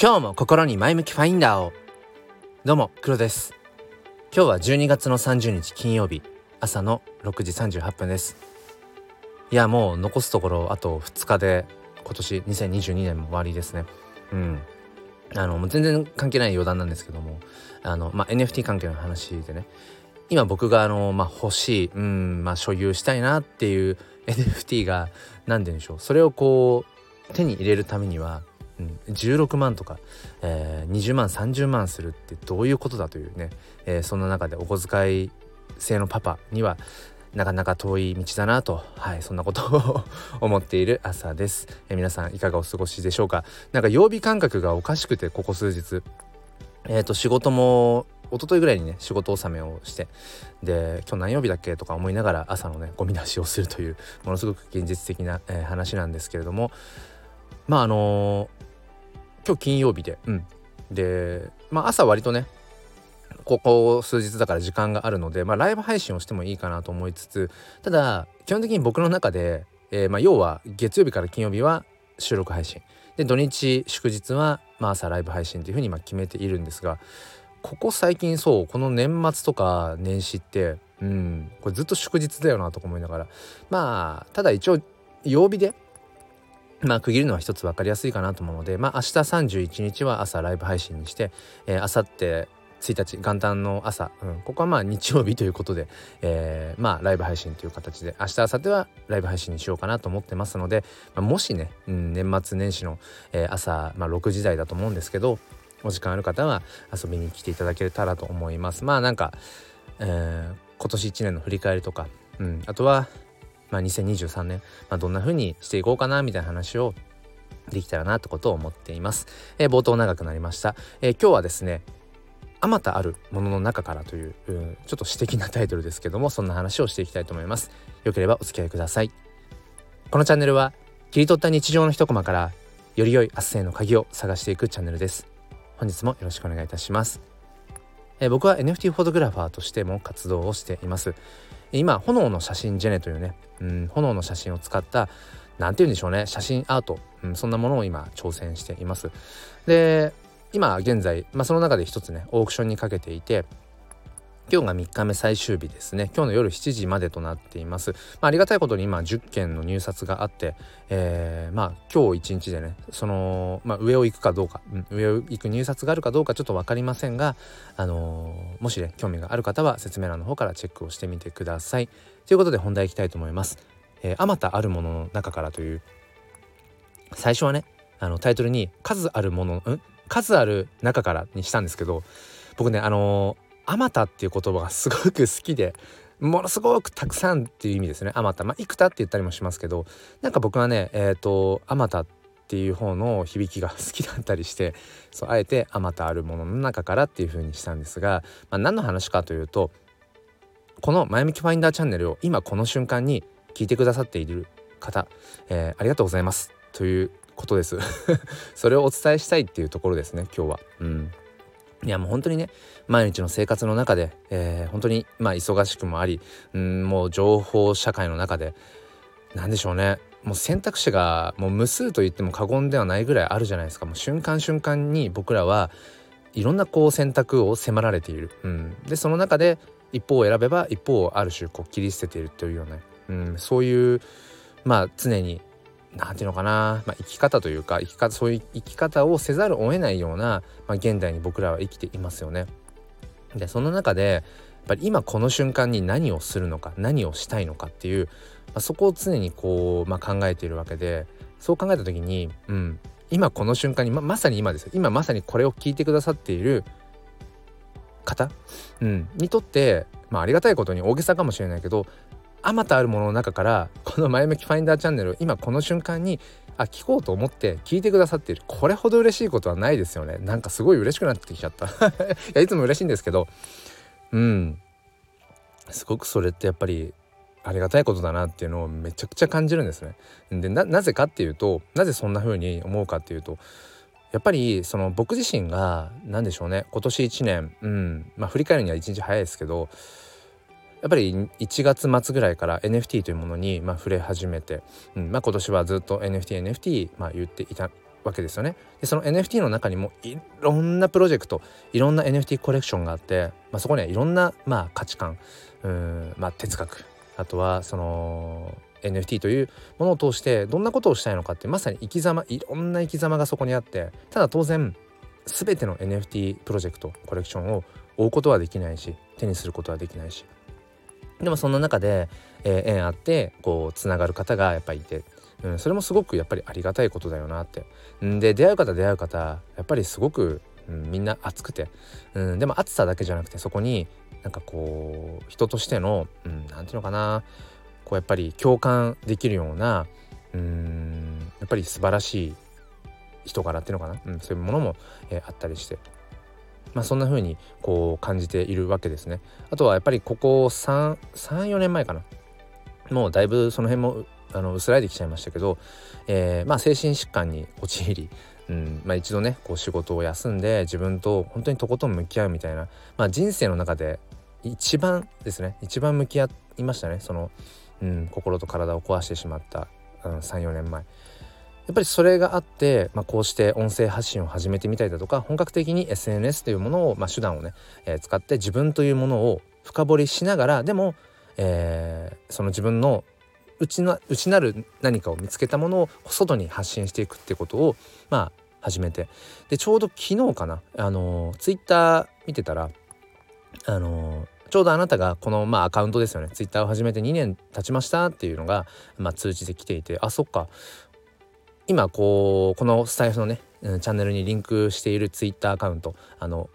今日も心に前向きファインダーを。どうも黒です。今日は12月の30日金曜日朝の6時38分です。いやもう残すところあと2日で今年2022年も終わりですね。うん。あのもう全然関係ない余談なんですけども。あの、まあ、NFT 関係の話でね。今僕があの、まあ、欲しい、うんまあ、所有したいなっていう NFT が何て言うんでしょう。それをこう手に入れるためには、16万とか、えー、20万30万するってどういうことだというね、えー、そんな中でお小遣い制のパパにはなかなか遠い道だなと、はい、そんなことを思っている朝です、えー、皆さんいかがお過ごしでしょうか？なんか曜日感覚がおかしくてここ数日。えっ、ー、と仕事も一昨日ぐらいにね仕事納めをしてで今日何曜日だっけとか思いながら朝のねゴミ出しをするというものすごく現実的な、えー、話なんですけれどもまああの今日金曜日で、うん、で、まあ、朝割とねここ数日だから時間があるので、まあ、ライブ配信をしてもいいかなと思いつつただ基本的に僕の中で、えー、まあ、要は月曜日から金曜日は収録配信。で土日祝日は、まあ、朝ライブ配信というふうにま決めているんですがここ最近そうこの年末とか年始ってうんこれずっと祝日だよなとか思いながらまあただ一応曜日でまあ区切るのは一つ分かりやすいかなと思うのでまあ明日31日は朝ライブ配信にしてえー、明後日1日元旦の朝、うん、ここはまあ日曜日ということで、えー、まあライブ配信という形で明日明後日はライブ配信にしようかなと思ってますので、まあ、もしね、うん、年末年始の、えー、朝、まあ、6時台だと思うんですけどお時間ある方は遊びに来ていただけたらと思います。まあなんか、えー、今年1年の振り返りとか、うん、あとはまあ、2023年、まあ、どんな風にしていこうかなみたいな話をできたらなってことを思っています。えー、冒頭長くなりました。えー、今日はですねあまたあるものの中からという、うん、ちょっと私的なタイトルですけどもそんな話をしていきたいと思います。よければお付き合いください。このチャンネルは切り取った日常の一コマからより良い明日への鍵を探していくチャンネルです。本日もよろしくお願いいたします。えー、僕は NFT フォトグラファーとしても活動をしています。今炎の写真ジェネというね、うん、炎の写真を使った何て言うんでしょうね写真アート、うん、そんなものを今挑戦しています。で今現在、まあ、その中で一つねオークションにかけていて今日が3日目最終日ですね。今日の夜7時までとなっています、まあ、ありがたいことに今10件の入札があって、えー、まあ今日一日でねその、まあ、上を行くかどうか、うん、上を行く入札があるかどうかちょっと分かりませんが、あのー、もしね興味がある方は説明欄の方からチェックをしてみてください。ということで本題いきたいと思います。えー、たあるものの中からという最初はねあのタイトルに数あるものん数ある中からにしたんですけど僕ねあのーあまたっていう言葉がすごく好きでものすごくたくさんっていう意味ですね。あまた。まあ幾多って言ったりもしますけどなんか僕はねえっ、ー、とあまたっていう方の響きが好きだったりしてそうあえてあまたあるものの中からっていう風にしたんですが、まあ、何の話かというとこの「前向きファインダーチャンネル」を今この瞬間に聞いてくださっている方、えー、ありがとうございますということです。それをお伝えしたいっていうところですね今日は。うん。いやもう本当にね毎日の生活の中で、えー、本当にまあ忙しくもありうんもう情報社会の中で何でしょうね。もう選択肢がもう無数と言っても過言ではないぐらいあるじゃないですか。もう瞬間瞬間に僕らはいろんなこう選択を迫られている、うん、でその中で一方を選べば一方をある種こう切り捨てているというような、うん、そういうまあ常に何て言うのかな、まあ、生き方というか生き方そういう生き方をせざるを得ないような、まあ、現代に僕らは生きていますよね。でその中でやっぱり今この瞬間に何をするのか何をしたいのかっていう、まあ、そこを常にこう、まあ、考えているわけでそう考えた時に、うん、今この瞬間にままさに今ですよ。今まさにこれを聞いてくださっている方、うん、にとって、まあ、ありがたいことに大げさかもしれないけどあまたあるものの中からこの「前向きファインダーチャンネル」今この瞬間にあ聞こうと思って聞いてくださっている。これほど嬉しいことはないですよね。なんかすごい嬉しくなってきちゃった。いやいつも嬉しいんですけど。うん。すごくそれってやっぱりありがたいことだなっていうのをめちゃくちゃ感じるんですね。でなぜかっていうとなぜそんな風に思うかっていうとやっぱりその僕自身が何でしょうね。今年1年うん。まあ振り返るには1日早いですけどやっぱり1月末ぐらいから NFT というものにまあ触れ始めて、うんまあ、今年はずっと NFTNFT NFT、言っていたわけですよね。でその NFT の中にもいろんなプロジェクトいろんな NFT コレクションがあって、まあ、そこにはいろんな、まあ、価値観うん、まあ、哲学あとはその NFT というものを通してどんなことをしたいのかってまさに生き様いろんな生き様がそこにあってただ当然全ての NFT プロジェクトコレクションを追うことはできないし手にすることはできないしでもそんな中で、えー、縁あってこうつながる方がやっぱりいて、うん、それもすごくやっぱりありがたいことだよなって。んで出会う方出会う方やっぱりすごく、うん、みんな熱くて、うん、でも熱さだけじゃなくてそこになんかこう人としての何、うん、て言うのかなこうやっぱり共感できるようなうんやっぱり素晴らしい人柄っていうのかな、うん、そういうものも、えー、あったりして。まあ、そんな風にこう感じているわけですね。あとはやっぱりここ34年前かなもうだいぶその辺もあの薄らいできちゃいましたけど、えー、まあ精神疾患に陥り、うんまあ、一度ねこう仕事を休んで自分と本当にとことん向き合うみたいな、まあ、人生の中で一番ですね一番向き合いましたねその、うん、心と体を壊してしまった、うん、34年前。やっぱりそれがあって、まあ、こうして音声発信を始めてみたりだとか本格的に SNS というものを、まあ、手段をね、えー、使って自分というものを深掘りしながらでも、えー、その自分の内な内なる何かを見つけたものを外に発信していくってことをまあ始めて。でちょうど昨日かなあのツイッター見てたらあのちょうどあなたがこの、まあ、アカウントですよね。ツイッターを始めて2年経ちましたっていうのが、まあ、通知で来ていてあそっか。今こうこのスタイフのね、チャンネルにリンクしているツイッターアカウントあの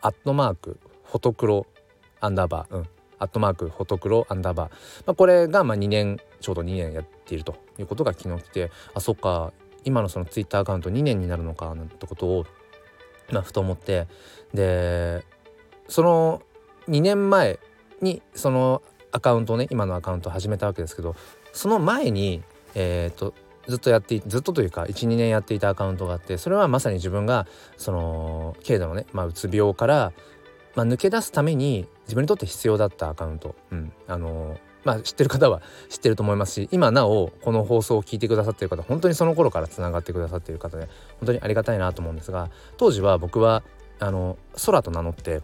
アットマークフォトクロアンダーバーうんアットマークフォトクロアンダーバー、まあ、これがまあ2年ちょうど2年やっているということが昨日来てあそっか今のそのツイッターアカウント2年になるのかなんてことを、まあ、ふと思ってでその2年前にそのアカウントをね今のアカウントを始めたわけですけどその前にえっ、ー、とずっとやってずっとというか12年やっていたアカウントがあってそれはまさに自分がその軽度のね、まあ、うつ病から、まあ、抜け出すために自分にとって必要だったアカウント、うん、あのまあ知ってる方は知ってると思いますし今なおこの放送を聞いてくださってる方本当にその頃からつながってくださってる方で本当にありがたいなと思うんですが当時は僕はあの空と名乗って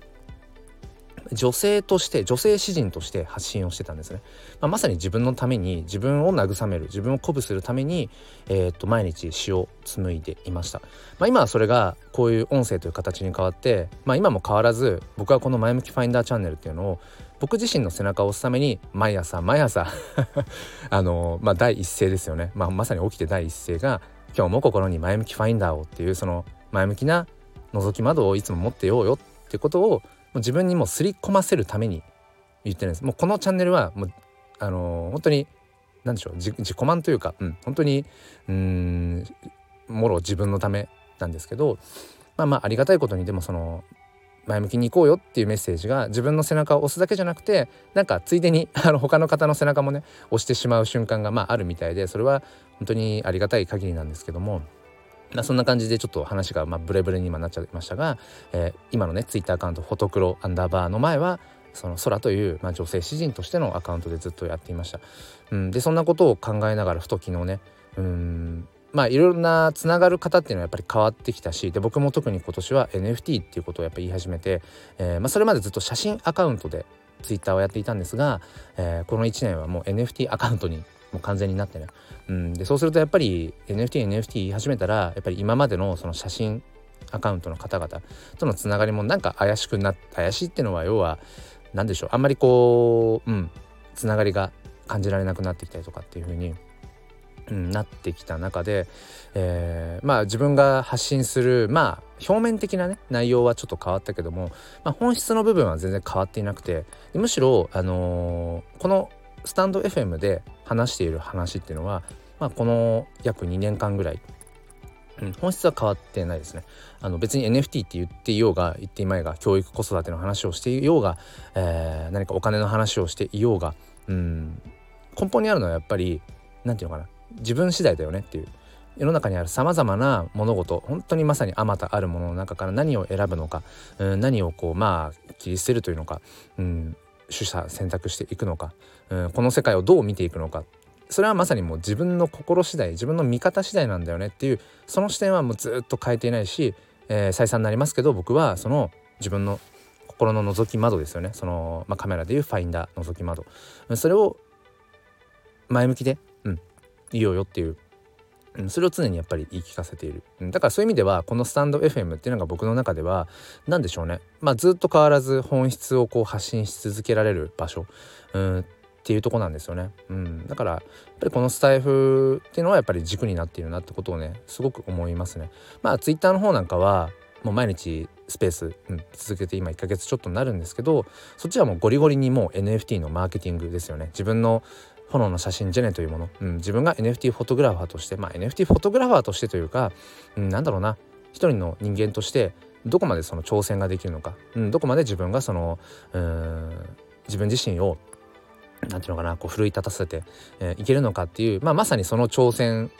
女性として女性詩人として発信をしてたんですね、まあ、まさに自分のために自分を慰める自分を鼓舞するために、えー、っと毎日詩を紡いでいました、まあ、今はそれがこういう音声という形に変わって、まあ、今も変わらず僕はこの前向きファインダーチャンネルっていうのを僕自身の背中を押すために毎朝毎朝 あのまあ第一声ですよね、まあ、まさに起きて第一声が「今日も心に前向きファインダーを」っていうその前向きな覗き窓をいつも持ってようよってことをう自分にもすり込ませるために言ってるんです。もうこのチャンネルはもうあのー、本当に何でしょう自己満というか、うん、本当にうんもろ自分のためなんですけどまあまあありがたいことにでもその前向きに行こうよっていうメッセージが自分の背中を押すだけじゃなくてなんかついでに あの他の方の背中もね押してしまう瞬間がまああるみたいでそれは本当にありがたい限りなんですけども、そんな感じでちょっと話がまあブレブレに今なっちゃいましたが、えー、今のねツイッターアカウントフォトクロアンダーバーの前はその空という、まあ、女性詩人としてのアカウントでずっとやっていました。うん、でそんなことを考えながらふと昨日ねうんまあいろんなつながる方っていうのはやっぱり変わってきたしで僕も特に今年は NFT っていうことをやっぱ言い始めて、えーまあ、それまでずっと写真アカウントでツイッターをやっていたんですが、えー、この1年はもう NFT アカウントにもう完全になってね、うん、でそうするとやっぱり NFT NFT 言い始めたらやっぱり今までのその写真アカウントの方々とのつながりもなんか怪しくな怪しいっていうのは要は何でしょう。あんまりこううん。つながりが感じられなくなってきたりとかっていう風に、うん、なってきた中で、えー、まあ自分が発信するまあ表面的なね内容はちょっと変わったけども、まあ、本質の部分は全然変わっていなくてむしろ、あのー、このスタンド FM で話している話っていうのは、まあ、この約2年間ぐらい、うん、本質は変わってないですね。あの別に NFT って言っていようが言っていまいが教育子育ての話をしていようが、えー、何かお金の話をしていようが、うん、根本にあるのはやっぱり何て言うのかな。自分次第だよねっていう。世の中にあるさまざまな物事本当にまさにあまたあるものの中から何を選ぶのか、うん、何をこうまあ切り捨てるというのか、うん、取捨選択していくのか、うん、この世界をどう見ていくのか。それはまさにもう自分の心次第自分の見方次第なんだよねっていうその視点はもうずっと変えていないし、えー、再三になりますけど僕はその自分の心の覗き窓ですよね。その、まあ、カメラでいうファインダー覗き窓。それを前向きで、うん、いいよよっていううん、それを常にやっぱり言い聞かせている、うん、だからそういう意味ではこのスタンド FM っていうのが僕の中では何でしょうね。まあずっと変わらず本質をこう発信し続けられる場所、うん、っていうとこなんですよね、うん、だからやっぱりこのスタイフっていうのはやっぱり軸になっているなってことをねすごく思いますね。まあツイッターの方なんかはもう毎日スペース、うん、続けて今1ヶ月ちょっとになるんですけどそっちはもうゴリゴリにもう NFT のマーケティングですよね。自分の炎の写真ジェネというもの、うん、自分が NFT フォトグラファーとしてまあ NFT フォトグラファーとしてというか、うん、なんだろうな。一人の人間としてどこまでその挑戦ができるのか、うん、どこまで自分がそのうん自分自身をなんていうのかなこう奮い立たせて、えー、いけるのかっていう、まあ、まさにその挑戦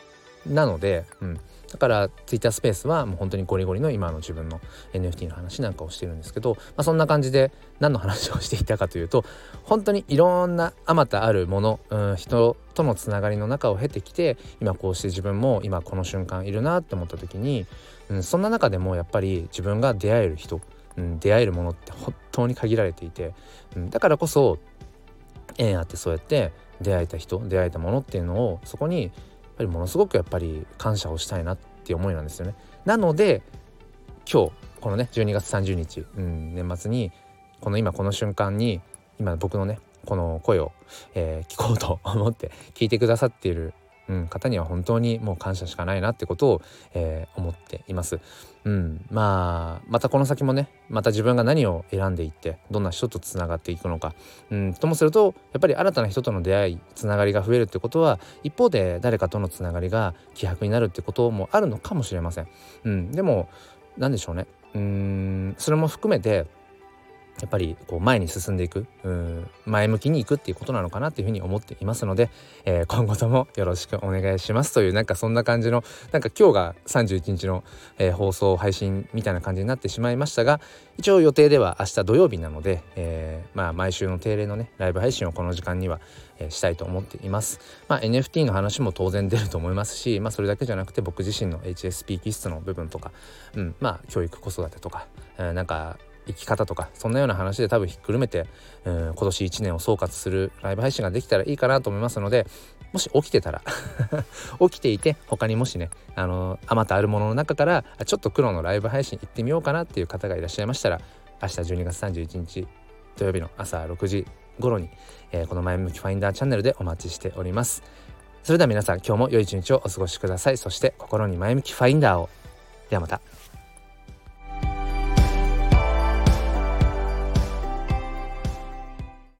なので、うん、だから Twitter スペースはもう本当にゴリゴリの今の自分の NFT の話なんかをしてるんですけど、まあ、そんな感じで何の話をしていたかというと本当にいろんなあまたあるもの、うん、人とのつながりの中を経てきて今こうして自分も今この瞬間いるなって思った時に、うん、そんな中でもやっぱり自分が出会える人、うん、出会えるものって本当に限られていて、うん、だからこそ縁あってそうやって出会えた人出会えたものっていうのをそこにぱりものすごくやっぱり感謝をしたいなっていう思いなんですよね。なので今日このね12月30日、うん、年末にこの今この瞬間に今僕のねこの声を、えー、聞こうと思って聞いてくださっているうん、方には本当にもう感謝しかないなってことを、えー、思っています。うん、まあまたこの先もねまた自分が何を選んでいってどんな人とつながっていくのか、うん、ともするとやっぱり新たな人との出会いつながりが増えるってことは一方で誰かとのつながりが希薄になるってこともあるのかもしれません。うん、でも何でしょうねうんそれも含めてやっぱりこう前に進んでいくうん前向きにいくっていうことなのかなっていうふうに思っていますので、えー、今後ともよろしくお願いしますというなんかそんな感じのなんか今日が31日の、えー、放送配信みたいな感じになってしまいましたが一応予定では明日土曜日なので、えー、まあ毎週の定例のねライブ配信をこの時間には、えー、したいと思っています。まあ NFT の話も当然出ると思いますし、まあそれだけじゃなくて僕自身の HSP 気質の部分とか、うん、まあ教育子育てとか、えー、なんか生き方とかそんなような話で多分ひっくるめて、うん、今年1年を総括するライブ配信ができたらいいかなと思いますのでもし起きてたら 起きていて他にもしねあのあまたあるものの中からちょっと黒のライブ配信行ってみようかなっていう方がいらっしゃいましたら明日12月31日土曜日の朝6時頃に、えー、この前向きファインダーチャンネルでお待ちしております。それでは皆さん今日も良い一日をお過ごしください。そして心に前向きファインダーを。ではまた。